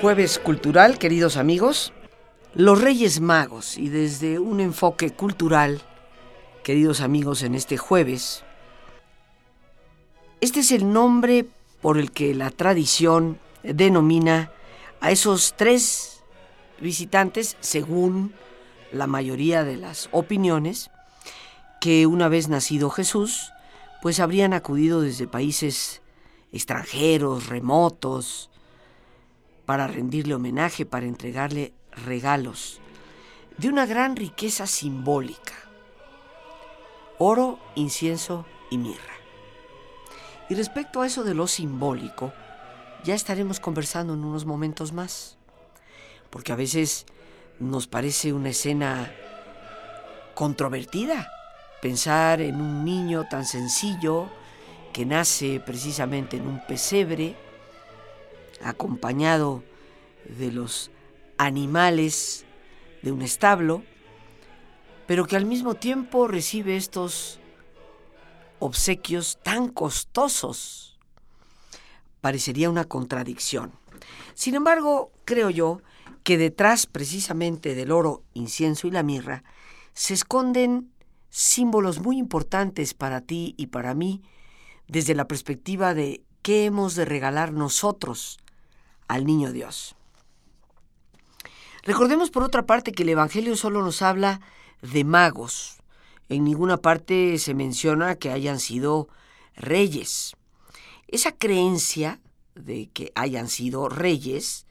Jueves Cultural, queridos amigos. Los Reyes Magos y desde un enfoque cultural, queridos amigos, en este jueves, este es el nombre por el que la tradición denomina a esos tres visitantes, según la mayoría de las opiniones, que una vez nacido Jesús, pues habrían acudido desde países extranjeros, remotos, para rendirle homenaje, para entregarle regalos de una gran riqueza simbólica. Oro, incienso y mirra. Y respecto a eso de lo simbólico, ya estaremos conversando en unos momentos más, porque a veces nos parece una escena controvertida pensar en un niño tan sencillo que nace precisamente en un pesebre, acompañado de los animales de un establo, pero que al mismo tiempo recibe estos obsequios tan costosos. Parecería una contradicción. Sin embargo, creo yo que detrás precisamente del oro, incienso y la mirra se esconden símbolos muy importantes para ti y para mí desde la perspectiva de qué hemos de regalar nosotros al niño Dios. Recordemos por otra parte que el Evangelio solo nos habla de magos. En ninguna parte se menciona que hayan sido reyes. Esa creencia de que hayan sido reyes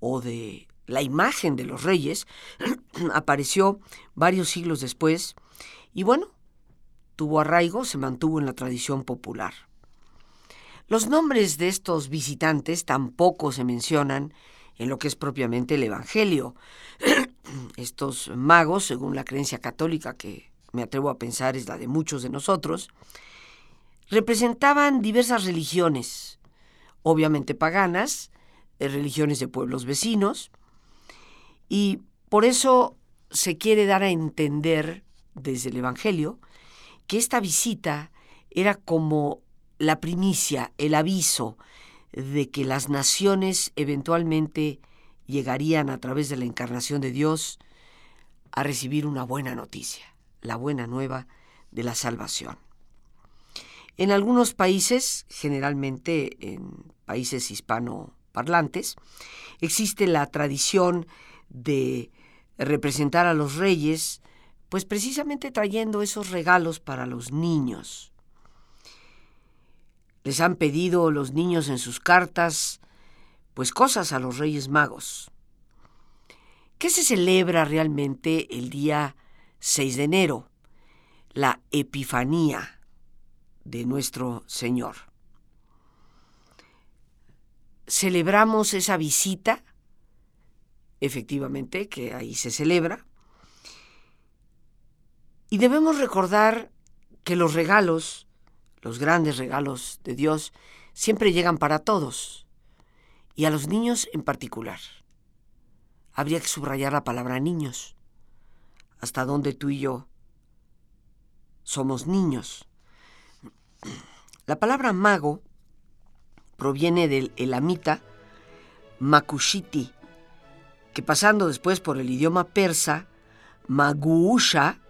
o de la imagen de los reyes apareció varios siglos después y bueno, tuvo arraigo, se mantuvo en la tradición popular. Los nombres de estos visitantes tampoco se mencionan en lo que es propiamente el Evangelio. Estos magos, según la creencia católica que me atrevo a pensar es la de muchos de nosotros, representaban diversas religiones, obviamente paganas, eh, religiones de pueblos vecinos, y por eso se quiere dar a entender desde el Evangelio que esta visita era como la primicia, el aviso de que las naciones eventualmente llegarían a través de la encarnación de Dios a recibir una buena noticia, la buena nueva de la salvación. En algunos países, generalmente en países hispanoparlantes, existe la tradición de representar a los reyes, pues precisamente trayendo esos regalos para los niños. Les han pedido los niños en sus cartas, pues cosas a los Reyes Magos. ¿Qué se celebra realmente el día 6 de enero? La Epifanía de nuestro Señor. Celebramos esa visita, efectivamente, que ahí se celebra, y debemos recordar que los regalos los grandes regalos de Dios siempre llegan para todos, y a los niños en particular. Habría que subrayar la palabra niños, hasta donde tú y yo somos niños. La palabra mago proviene del elamita makushiti, que pasando después por el idioma persa, maguusha,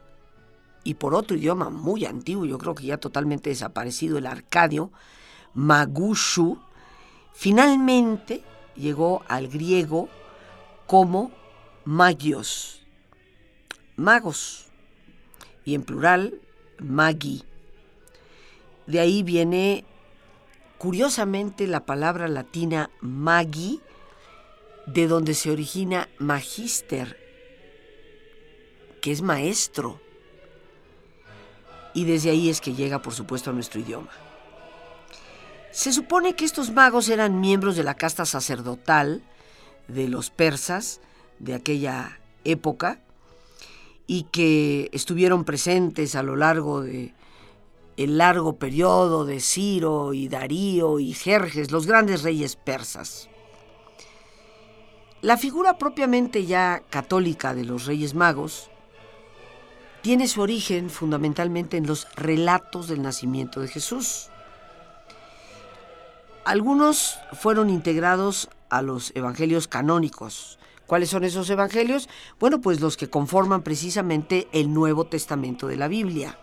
y por otro idioma muy antiguo, yo creo que ya totalmente desaparecido, el arcadio, Magushu, finalmente llegó al griego como magios, magos, y en plural, magi. De ahí viene, curiosamente, la palabra latina magi, de donde se origina magister, que es maestro y desde ahí es que llega, por supuesto, a nuestro idioma. Se supone que estos magos eran miembros de la casta sacerdotal de los persas de aquella época y que estuvieron presentes a lo largo de el largo periodo de Ciro y Darío y Jerjes, los grandes reyes persas. La figura propiamente ya católica de los Reyes Magos tiene su origen fundamentalmente en los relatos del nacimiento de Jesús. Algunos fueron integrados a los evangelios canónicos. ¿Cuáles son esos evangelios? Bueno, pues los que conforman precisamente el Nuevo Testamento de la Biblia.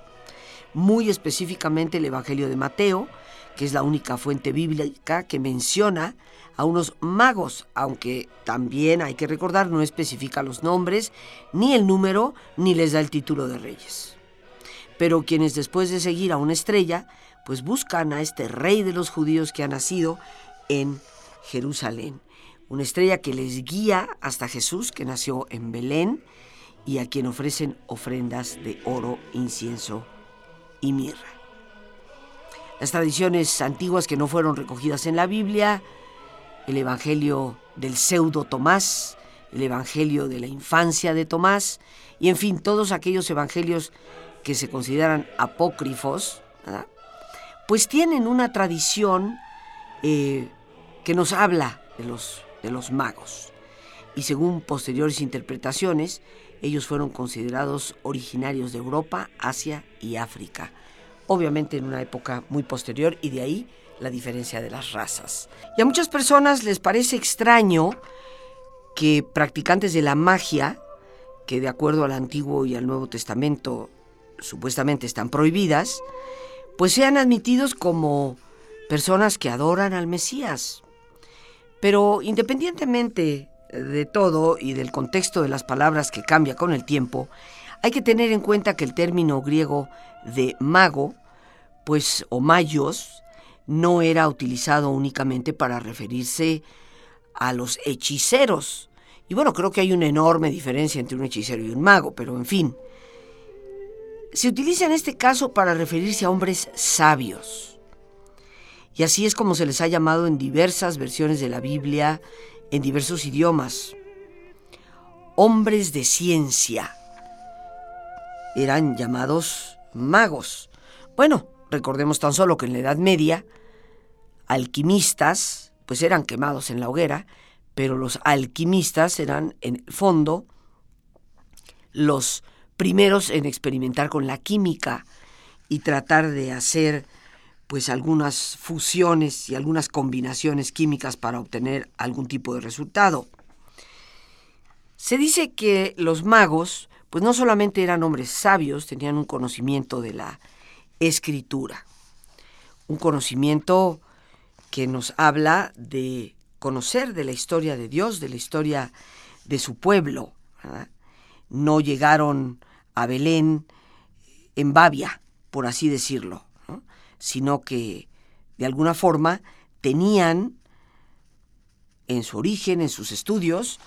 Muy específicamente el Evangelio de Mateo, que es la única fuente bíblica que menciona a unos magos, aunque también hay que recordar no especifica los nombres, ni el número, ni les da el título de reyes. Pero quienes después de seguir a una estrella, pues buscan a este rey de los judíos que ha nacido en Jerusalén. Una estrella que les guía hasta Jesús, que nació en Belén, y a quien ofrecen ofrendas de oro, incienso y mirra. Las tradiciones antiguas que no fueron recogidas en la Biblia, el Evangelio del pseudo Tomás, el Evangelio de la infancia de Tomás, y en fin, todos aquellos evangelios que se consideran apócrifos, pues tienen una tradición eh, que nos habla de los, de los magos. Y según posteriores interpretaciones, ellos fueron considerados originarios de Europa, Asia y África, obviamente en una época muy posterior y de ahí la diferencia de las razas. Y a muchas personas les parece extraño que practicantes de la magia, que de acuerdo al Antiguo y al Nuevo Testamento supuestamente están prohibidas, pues sean admitidos como personas que adoran al Mesías. Pero independientemente de todo y del contexto de las palabras que cambia con el tiempo, hay que tener en cuenta que el término griego de mago, pues o mayos, no era utilizado únicamente para referirse a los hechiceros. Y bueno, creo que hay una enorme diferencia entre un hechicero y un mago, pero en fin. Se utiliza en este caso para referirse a hombres sabios. Y así es como se les ha llamado en diversas versiones de la Biblia, en diversos idiomas. Hombres de ciencia. Eran llamados magos. Bueno, recordemos tan solo que en la Edad Media, alquimistas, pues eran quemados en la hoguera, pero los alquimistas eran en el fondo los primeros en experimentar con la química y tratar de hacer pues algunas fusiones y algunas combinaciones químicas para obtener algún tipo de resultado. Se dice que los magos pues no solamente eran hombres sabios, tenían un conocimiento de la escritura, un conocimiento que nos habla de conocer de la historia de Dios, de la historia de su pueblo. No llegaron a Belén en Babia, por así decirlo sino que de alguna forma tenían en su origen, en sus estudios,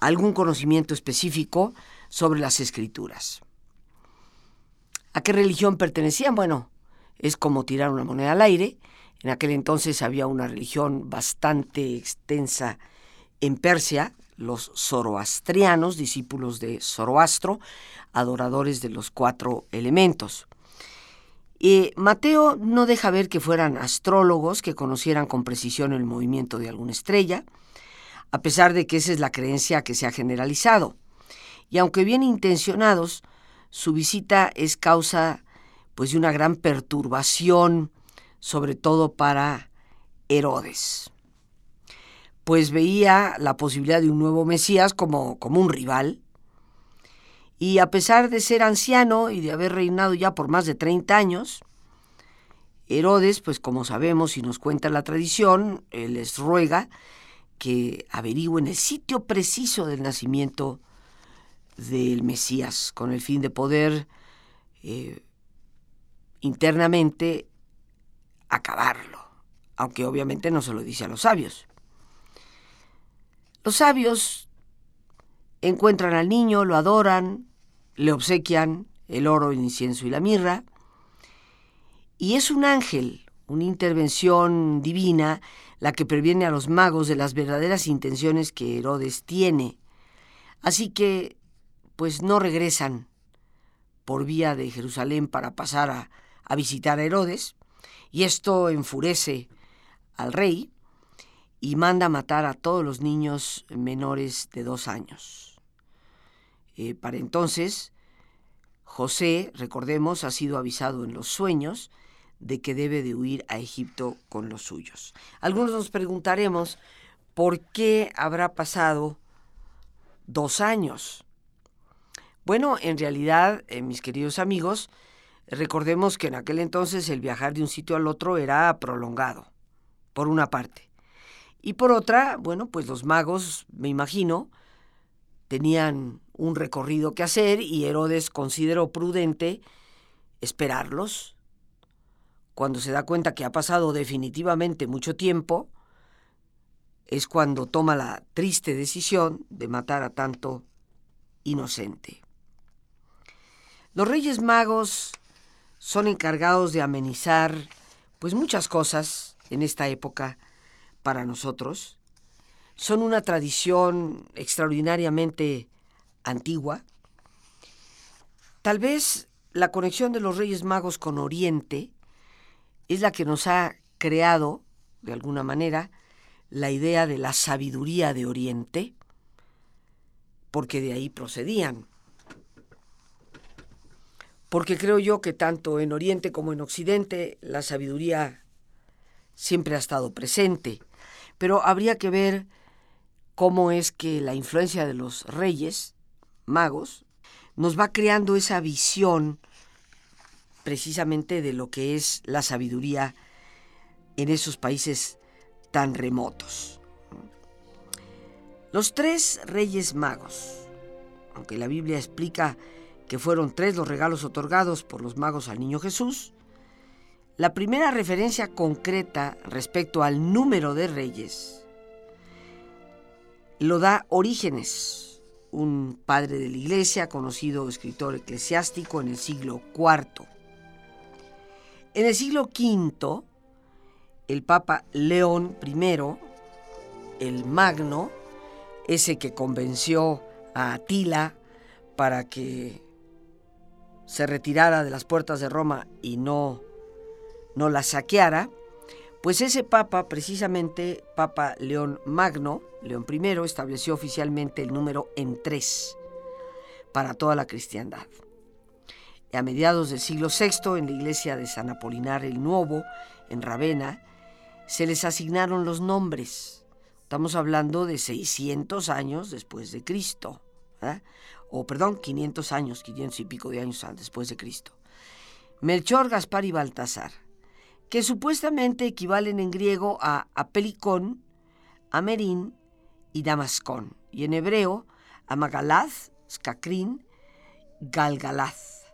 algún conocimiento específico sobre las escrituras. ¿A qué religión pertenecían? Bueno, es como tirar una moneda al aire. En aquel entonces había una religión bastante extensa en Persia, los zoroastrianos, discípulos de Zoroastro, adoradores de los cuatro elementos. Mateo no deja ver que fueran astrólogos que conocieran con precisión el movimiento de alguna estrella, a pesar de que esa es la creencia que se ha generalizado. Y aunque bien intencionados, su visita es causa pues de una gran perturbación, sobre todo para Herodes. Pues veía la posibilidad de un nuevo Mesías como, como un rival, y a pesar de ser anciano y de haber reinado ya por más de 30 años, Herodes, pues como sabemos y nos cuenta la tradición, les ruega que averigüen el sitio preciso del nacimiento del Mesías, con el fin de poder eh, internamente acabarlo, aunque obviamente no se lo dice a los sabios. Los sabios encuentran al niño, lo adoran, le obsequian el oro, el incienso y la mirra, y es un ángel, una intervención divina la que previene a los magos de las verdaderas intenciones que Herodes tiene. Así que, pues no regresan por vía de Jerusalén para pasar a, a visitar a Herodes, y esto enfurece al rey y manda matar a todos los niños menores de dos años. Eh, para entonces, José, recordemos, ha sido avisado en los sueños de que debe de huir a Egipto con los suyos. Algunos nos preguntaremos por qué habrá pasado dos años. Bueno, en realidad, eh, mis queridos amigos, recordemos que en aquel entonces el viajar de un sitio al otro era prolongado, por una parte. Y por otra, bueno, pues los magos, me imagino, tenían un recorrido que hacer y Herodes consideró prudente esperarlos. Cuando se da cuenta que ha pasado definitivamente mucho tiempo, es cuando toma la triste decisión de matar a tanto inocente. Los Reyes Magos son encargados de amenizar pues muchas cosas en esta época para nosotros, son una tradición extraordinariamente antigua. Tal vez la conexión de los Reyes Magos con Oriente es la que nos ha creado, de alguna manera, la idea de la sabiduría de Oriente, porque de ahí procedían. Porque creo yo que tanto en Oriente como en Occidente la sabiduría siempre ha estado presente pero habría que ver cómo es que la influencia de los reyes, magos, nos va creando esa visión precisamente de lo que es la sabiduría en esos países tan remotos. Los tres reyes magos, aunque la Biblia explica que fueron tres los regalos otorgados por los magos al niño Jesús, la primera referencia concreta respecto al número de reyes lo da Orígenes, un padre de la iglesia, conocido escritor eclesiástico en el siglo IV. En el siglo V, el Papa León I, el Magno, ese que convenció a Atila para que se retirara de las puertas de Roma y no no la saqueara, pues ese papa, precisamente Papa León Magno, León I, estableció oficialmente el número en tres para toda la cristiandad. a mediados del siglo VI, en la iglesia de San Apolinar el Nuevo, en Ravenna, se les asignaron los nombres. Estamos hablando de 600 años después de Cristo, o perdón, 500 años, 500 y pico de años después de Cristo. Melchor, Gaspar y Baltasar que supuestamente equivalen en griego a Apelicón, Amerin y Damascón, y en hebreo a Magalaz, Skakrin, Galgalaz.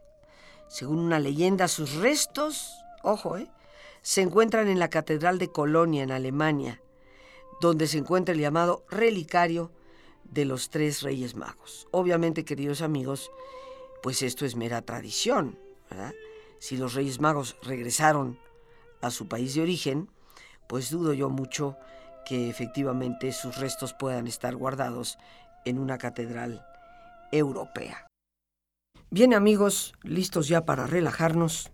Según una leyenda, sus restos, ojo, eh, se encuentran en la Catedral de Colonia, en Alemania, donde se encuentra el llamado relicario de los tres Reyes Magos. Obviamente, queridos amigos, pues esto es mera tradición, ¿verdad? Si los Reyes Magos regresaron a su país de origen, pues dudo yo mucho que efectivamente sus restos puedan estar guardados en una catedral europea. Bien amigos, listos ya para relajarnos.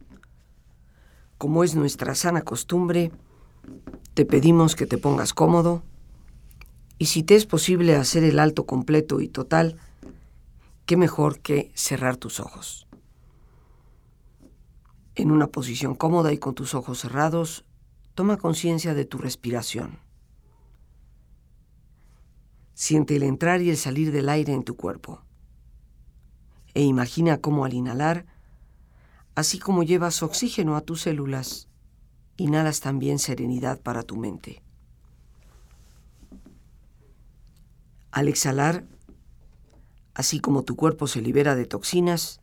Como es nuestra sana costumbre, te pedimos que te pongas cómodo y si te es posible hacer el alto completo y total, qué mejor que cerrar tus ojos. En una posición cómoda y con tus ojos cerrados, toma conciencia de tu respiración. Siente el entrar y el salir del aire en tu cuerpo. E imagina cómo al inhalar, así como llevas oxígeno a tus células, inhalas también serenidad para tu mente. Al exhalar, así como tu cuerpo se libera de toxinas,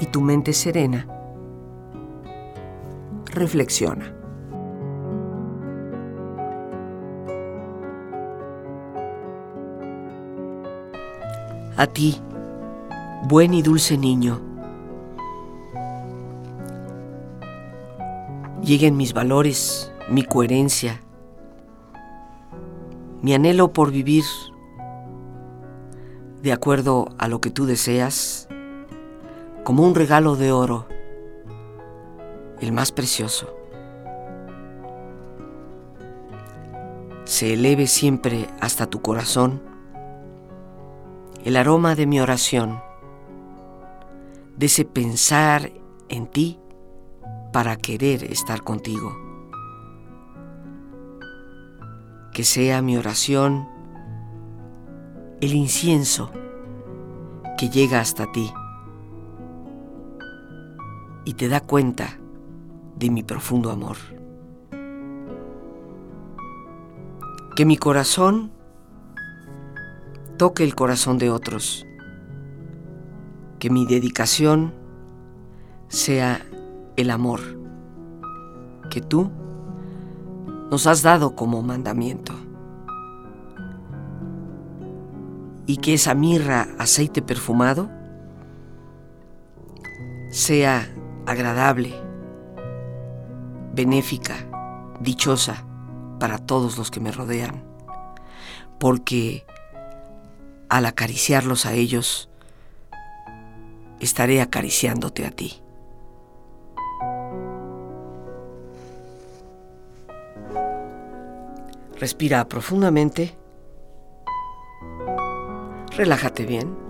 y tu mente serena, reflexiona. A ti, buen y dulce niño, lleguen mis valores, mi coherencia, mi anhelo por vivir de acuerdo a lo que tú deseas, como un regalo de oro, el más precioso. Se eleve siempre hasta tu corazón el aroma de mi oración, de ese pensar en ti para querer estar contigo. Que sea mi oración el incienso que llega hasta ti y te da cuenta de mi profundo amor. Que mi corazón toque el corazón de otros. Que mi dedicación sea el amor que tú nos has dado como mandamiento. y que esa mirra, aceite perfumado, sea agradable, benéfica, dichosa para todos los que me rodean, porque al acariciarlos a ellos, estaré acariciándote a ti. Respira profundamente. Relájate bien.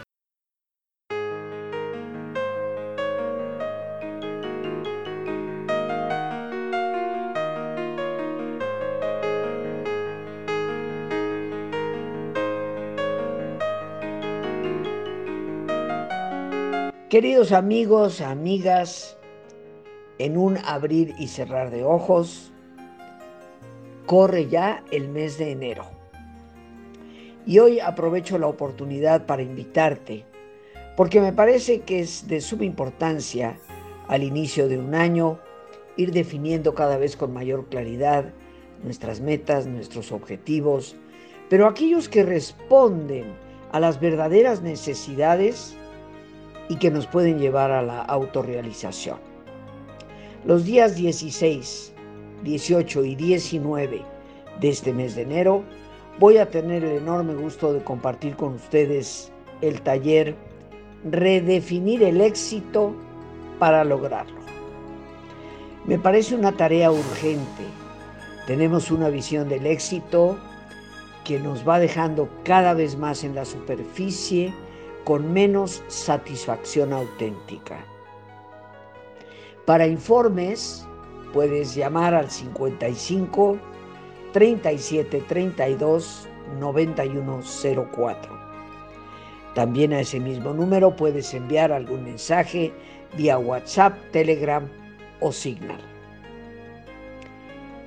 Queridos amigos, amigas, en un abrir y cerrar de ojos, corre ya el mes de enero. Y hoy aprovecho la oportunidad para invitarte, porque me parece que es de suma importancia al inicio de un año ir definiendo cada vez con mayor claridad nuestras metas, nuestros objetivos, pero aquellos que responden a las verdaderas necesidades y que nos pueden llevar a la autorrealización. Los días 16, 18 y 19 de este mes de enero voy a tener el enorme gusto de compartir con ustedes el taller Redefinir el éxito para lograrlo. Me parece una tarea urgente. Tenemos una visión del éxito que nos va dejando cada vez más en la superficie con menos satisfacción auténtica. Para informes puedes llamar al 55 37 32 9104. También a ese mismo número puedes enviar algún mensaje vía WhatsApp, Telegram o Signal.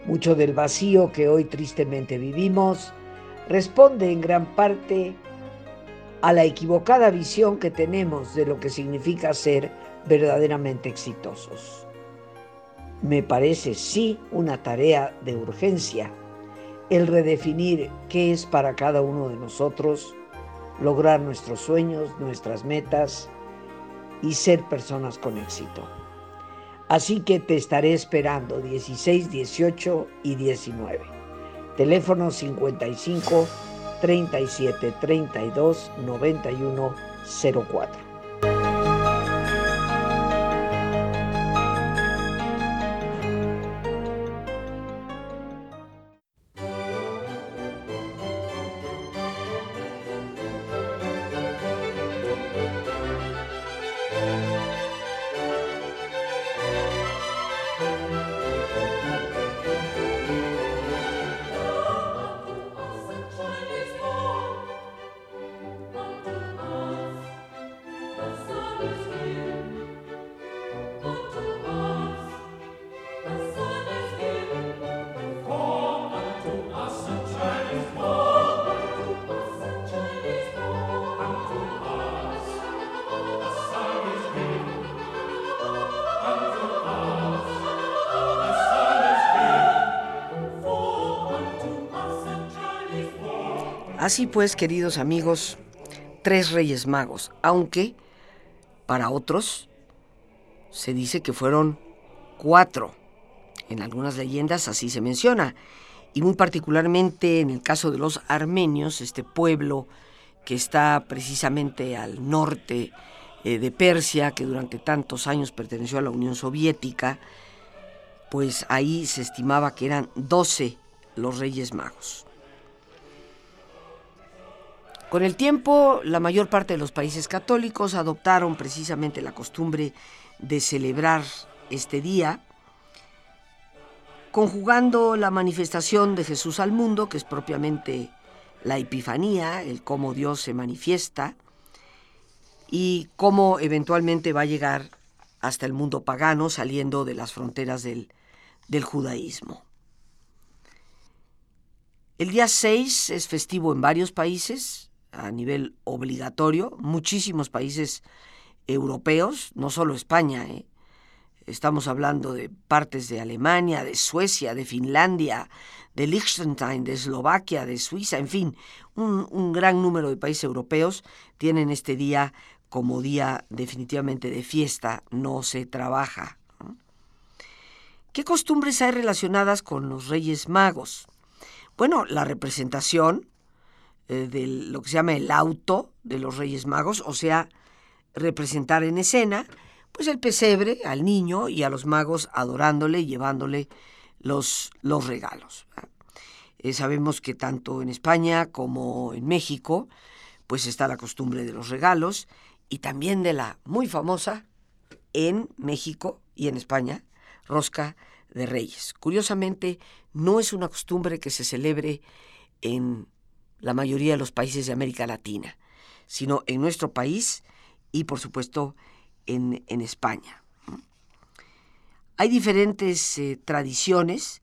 Mucho del vacío que hoy tristemente vivimos responde en gran parte a la equivocada visión que tenemos de lo que significa ser verdaderamente exitosos. Me parece sí una tarea de urgencia el redefinir qué es para cada uno de nosotros lograr nuestros sueños, nuestras metas y ser personas con éxito. Así que te estaré esperando 16, 18 y 19. Teléfono 55 37 32 91 04. Así pues, queridos amigos, tres reyes magos, aunque para otros se dice que fueron cuatro. En algunas leyendas así se menciona. Y muy particularmente en el caso de los armenios, este pueblo que está precisamente al norte eh, de Persia, que durante tantos años perteneció a la Unión Soviética, pues ahí se estimaba que eran doce los reyes magos. Con el tiempo, la mayor parte de los países católicos adoptaron precisamente la costumbre de celebrar este día, conjugando la manifestación de Jesús al mundo, que es propiamente la Epifanía, el cómo Dios se manifiesta, y cómo eventualmente va a llegar hasta el mundo pagano, saliendo de las fronteras del, del judaísmo. El día 6 es festivo en varios países a nivel obligatorio, muchísimos países europeos, no solo España, ¿eh? estamos hablando de partes de Alemania, de Suecia, de Finlandia, de Liechtenstein, de Eslovaquia, de Suiza, en fin, un, un gran número de países europeos tienen este día como día definitivamente de fiesta, no se trabaja. ¿Qué costumbres hay relacionadas con los Reyes Magos? Bueno, la representación eh, de lo que se llama el auto de los Reyes Magos, o sea, representar en escena, pues el pesebre al niño y a los magos adorándole y llevándole los, los regalos. Eh, sabemos que tanto en España como en México, pues está la costumbre de los regalos y también de la muy famosa en México y en España, rosca de reyes. Curiosamente, no es una costumbre que se celebre en la mayoría de los países de América Latina, sino en nuestro país y, por supuesto, en, en España. Hay diferentes eh, tradiciones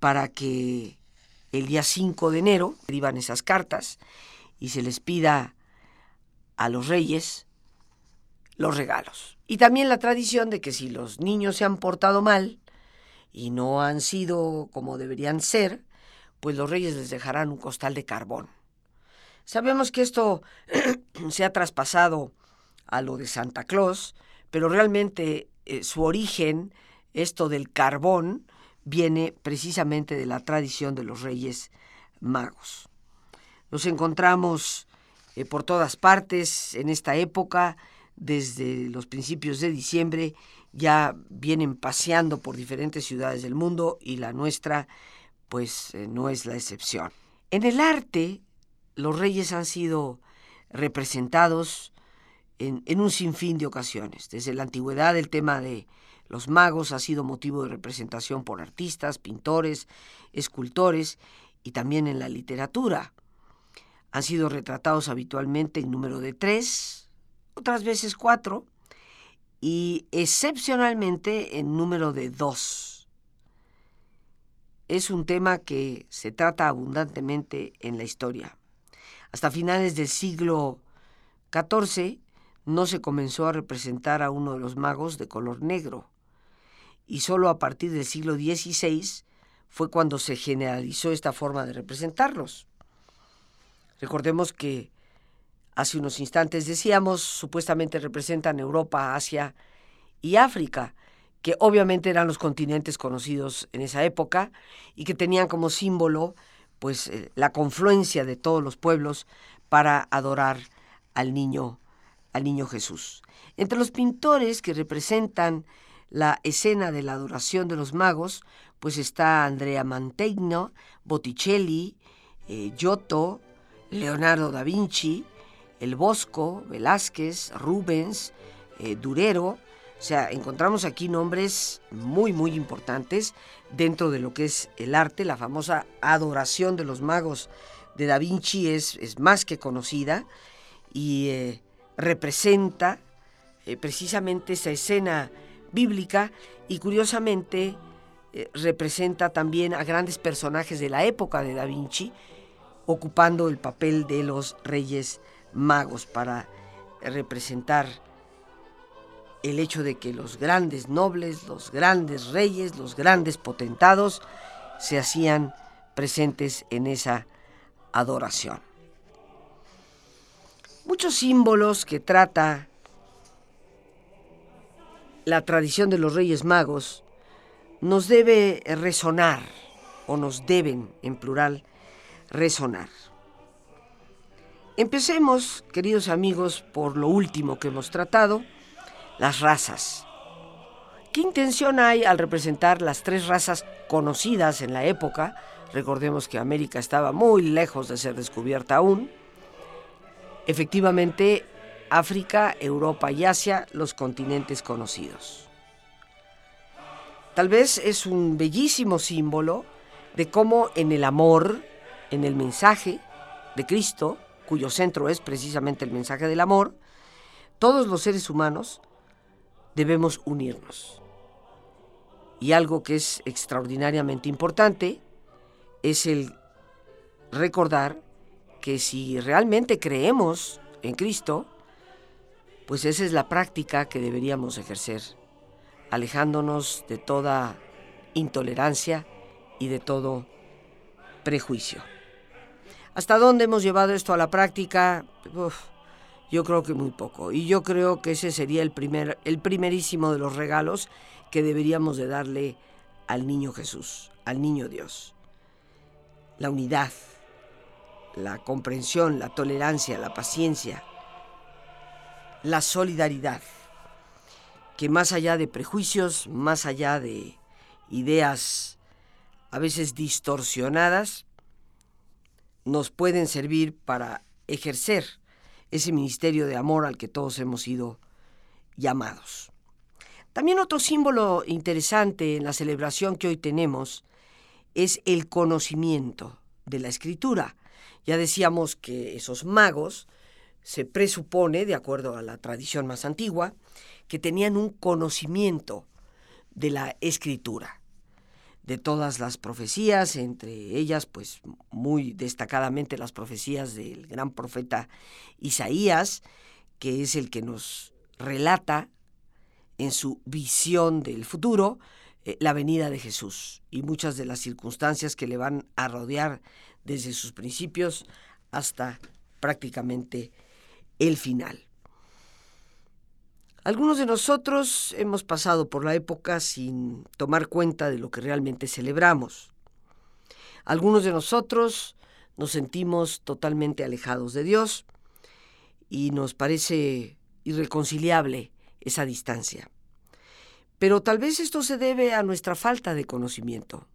para que el día 5 de enero escriban esas cartas y se les pida a los reyes los regalos. Y también la tradición de que si los niños se han portado mal y no han sido como deberían ser, pues los reyes les dejarán un costal de carbón. Sabemos que esto se ha traspasado a lo de Santa Claus, pero realmente eh, su origen, esto del carbón, viene precisamente de la tradición de los reyes magos. Nos encontramos eh, por todas partes en esta época, desde los principios de diciembre, ya vienen paseando por diferentes ciudades del mundo y la nuestra pues eh, no es la excepción. En el arte, los reyes han sido representados en, en, un sinfín de ocasiones. Desde la antigüedad el tema de los magos ha sido motivo de representación por artistas, pintores, escultores y también en la literatura. Han sido retratados habitualmente en número de tres, otras veces cuatro, y excepcionalmente en número de dos. Es un tema que se trata abundantemente en la historia. Hasta finales del siglo XIV no se comenzó a representar a uno de los magos de color negro, y solo a partir del siglo XVI fue cuando se generalizó esta forma de representarlos. Recordemos que hace unos instantes decíamos, supuestamente representan Europa, Asia y África, que obviamente eran los continentes conocidos en esa época y que tenían como símbolo pues eh, la confluencia de todos los pueblos para adorar al niño al niño Jesús. Entre los pintores que representan la escena de la adoración de los magos, pues está Andrea Mantegno, Botticelli, eh, Giotto, Leonardo da Vinci, El Bosco, Velázquez, Rubens, eh, Durero. O sea, encontramos aquí nombres muy, muy importantes dentro de lo que es el arte. La famosa adoración de los magos de Da Vinci es, es más que conocida y eh, representa eh, precisamente esa escena bíblica y curiosamente eh, representa también a grandes personajes de la época de Da Vinci ocupando el papel de los reyes magos para representar el hecho de que los grandes nobles, los grandes reyes, los grandes potentados se hacían presentes en esa adoración. Muchos símbolos que trata la tradición de los Reyes Magos nos debe resonar, o nos deben, en plural, resonar. Empecemos, queridos amigos, por lo último que hemos tratado, las razas. ¿Qué intención hay al representar las tres razas conocidas en la época? Recordemos que América estaba muy lejos de ser descubierta aún. Efectivamente, África, Europa y Asia, los continentes conocidos. Tal vez es un bellísimo símbolo de cómo en el amor, en el mensaje de Cristo, cuyo centro es precisamente el mensaje del amor, todos los seres humanos debemos unirnos. Y algo que es extraordinariamente importante es el recordar que si realmente creemos en Cristo, pues esa es la práctica que deberíamos ejercer, alejándonos de toda intolerancia y de todo prejuicio. ¿Hasta dónde hemos llevado esto a la práctica? Yo creo que muy poco. Y yo creo que ese sería el, primer, el primerísimo de los regalos que deberíamos de darle al niño Jesús, al niño Dios. La unidad, la comprensión, la tolerancia, la paciencia, la solidaridad, que más allá de prejuicios, más allá de ideas a veces distorsionadas, nos pueden servir para ejercer ese ministerio de amor al que todos hemos sido llamados. También otro símbolo interesante en la celebración que hoy tenemos es el conocimiento de la escritura. Ya decíamos que esos magos se presupone, de acuerdo a la tradición más antigua, que tenían un conocimiento de la escritura, de todas las profecías, entre ellas, pues muy destacadamente las profecías del gran profeta Isaías, que es el que nos relata en su visión del futuro eh, la venida de Jesús y muchas de las circunstancias que le van a rodear desde sus principios hasta prácticamente el final. Algunos de nosotros hemos pasado por la época sin tomar cuenta de lo que realmente celebramos. Algunos de nosotros nos sentimos totalmente alejados de Dios y nos parece irreconciliable esa distancia. Pero tal vez esto se debe a nuestra falta de conocimiento.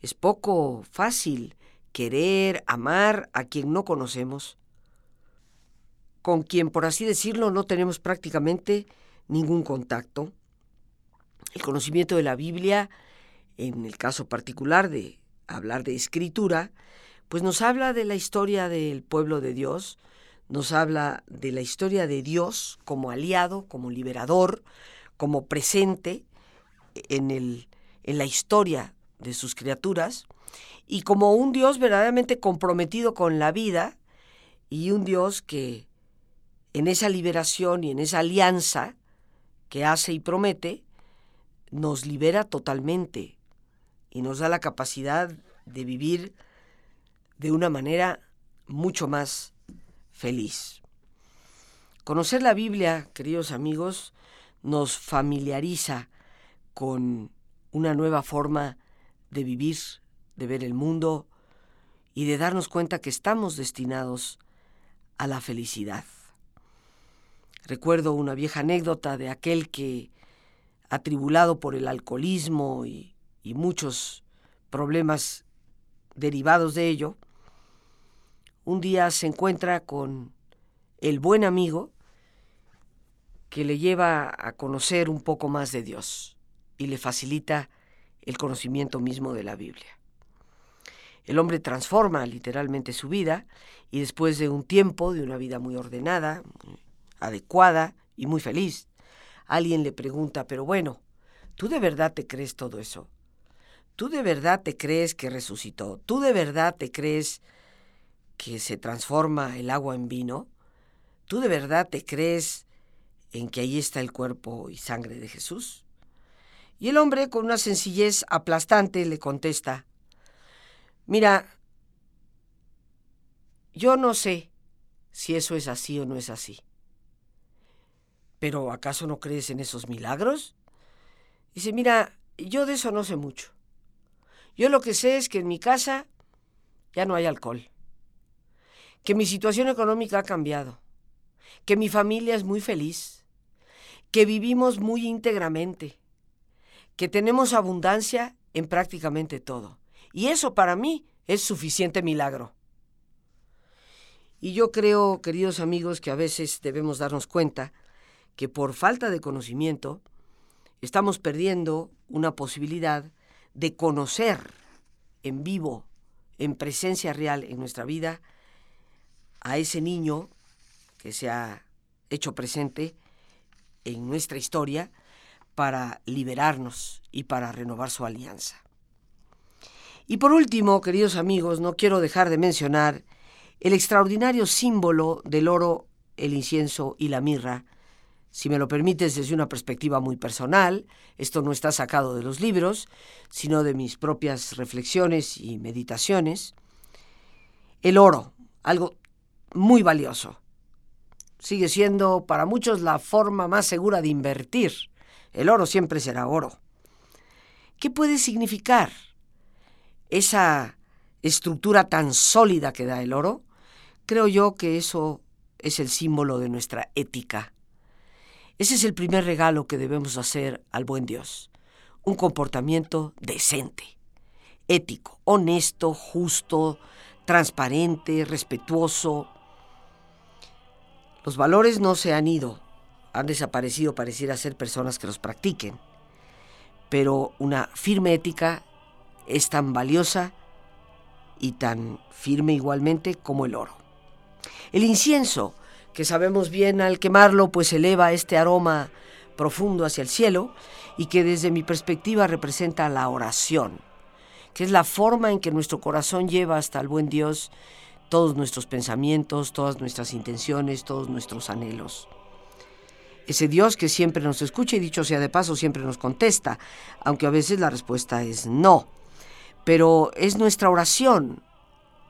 Es poco fácil querer, amar a quien no conocemos, con quien, por así decirlo, no tenemos prácticamente ningún contacto. El conocimiento de la Biblia, en el caso particular de hablar de escritura, pues nos habla de la historia del pueblo de Dios, nos habla de la historia de Dios como aliado, como liberador, como presente en, el, en la historia de sus criaturas, y como un Dios verdaderamente comprometido con la vida y un Dios que en esa liberación y en esa alianza que hace y promete, nos libera totalmente y nos da la capacidad de vivir de una manera mucho más feliz. Conocer la Biblia, queridos amigos, nos familiariza con una nueva forma de vivir de ver el mundo y de darnos cuenta que estamos destinados a la felicidad. Recuerdo una vieja anécdota de aquel que, atribulado por el alcoholismo y, muchos problemas derivados de ello, un día se encuentra con el buen amigo que le lleva a conocer un poco más de Dios y le facilita el conocimiento mismo de la Biblia. El hombre transforma literalmente su vida y después de un tiempo, de una vida muy ordenada, adecuada y muy feliz, alguien le pregunta, pero bueno, ¿tú de verdad te crees todo eso? ¿Tú de verdad te crees que resucitó? ¿Tú de verdad te crees que se transforma el agua en vino? ¿Tú de verdad te crees en que ahí está el cuerpo y sangre de Jesús? Y el hombre, con una sencillez aplastante, le contesta, Mira, yo no sé si eso es así o no es así. ¿Pero acaso no crees en esos milagros? Dice, mira, yo de eso no sé mucho. Yo lo que sé es que en mi casa ya no hay alcohol, que mi situación económica ha cambiado, que mi familia es muy feliz, que vivimos muy íntegramente, que tenemos abundancia en prácticamente todo. Y eso para mí es suficiente milagro. Y yo creo, queridos amigos, que a veces debemos darnos cuenta que por falta de conocimiento estamos perdiendo una posibilidad de conocer en vivo, en presencia real en nuestra vida, a ese niño que se ha hecho presente en nuestra historia para liberarnos y para renovar su alianza. Y por último, queridos amigos, no quiero dejar de mencionar el extraordinario símbolo del oro, el incienso y la mirra. Si me lo permites desde una perspectiva muy personal, esto no está sacado de los libros, sino de mis propias reflexiones y meditaciones. El oro, algo muy valioso. Sigue siendo para muchos la forma más segura de invertir. El oro siempre será oro. ¿Qué puede significar? esa estructura tan sólida que da el oro, creo yo que eso es el símbolo de nuestra ética. Ese es el primer regalo que debemos hacer al buen Dios, un comportamiento decente, ético, honesto, justo, transparente, respetuoso. Los valores no se han ido, han desaparecido, pareciera ser personas que los practiquen, pero una firme ética es tan valiosa y tan firme igualmente como el oro. El incienso, que sabemos bien al quemarlo, pues eleva este aroma profundo hacia el cielo y que desde mi perspectiva representa la oración, que es la forma en que nuestro corazón lleva hasta el buen Dios todos nuestros pensamientos, todas nuestras intenciones, todos nuestros anhelos. Ese Dios que siempre nos escucha y dicho sea de paso, siempre nos contesta, aunque a veces la respuesta es no pero es nuestra oración,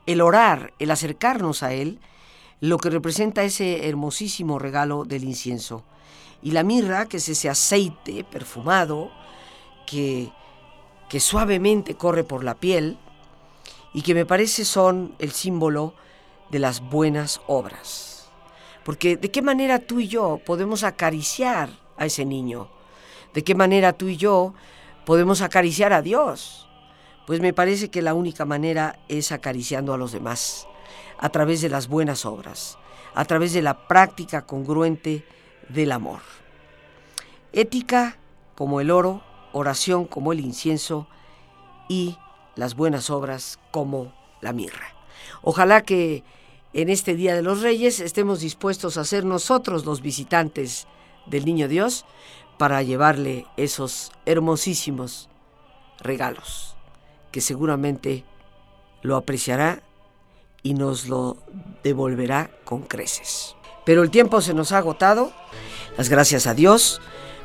el orar, el acercarnos a Él, lo que representa ese hermosísimo regalo del incienso. Y la mirra, que es ese aceite perfumado que, que suavemente corre por la piel y que me parece son el símbolo de las buenas obras. Porque de qué manera tú y yo podemos acariciar a ese niño, de qué manera tú y yo podemos acariciar a Dios, pues me parece que la única manera es acariciando a los demás, a través de las buenas obras, a través de la práctica congruente del amor. Ética como el oro, oración como el incienso y las buenas obras como la mirra. Ojalá que en este Día de los Reyes estemos dispuestos a ser nosotros los visitantes del Niño Dios para llevarle esos hermosísimos regalos seguramente lo apreciará y nos lo devolverá con creces. Pero el tiempo se nos ha agotado. Las gracias a Dios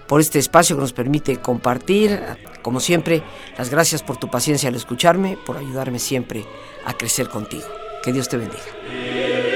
por este espacio que nos permite compartir. Como siempre, las gracias por tu paciencia al escucharme, por ayudarme siempre a crecer contigo. Que Dios te bendiga.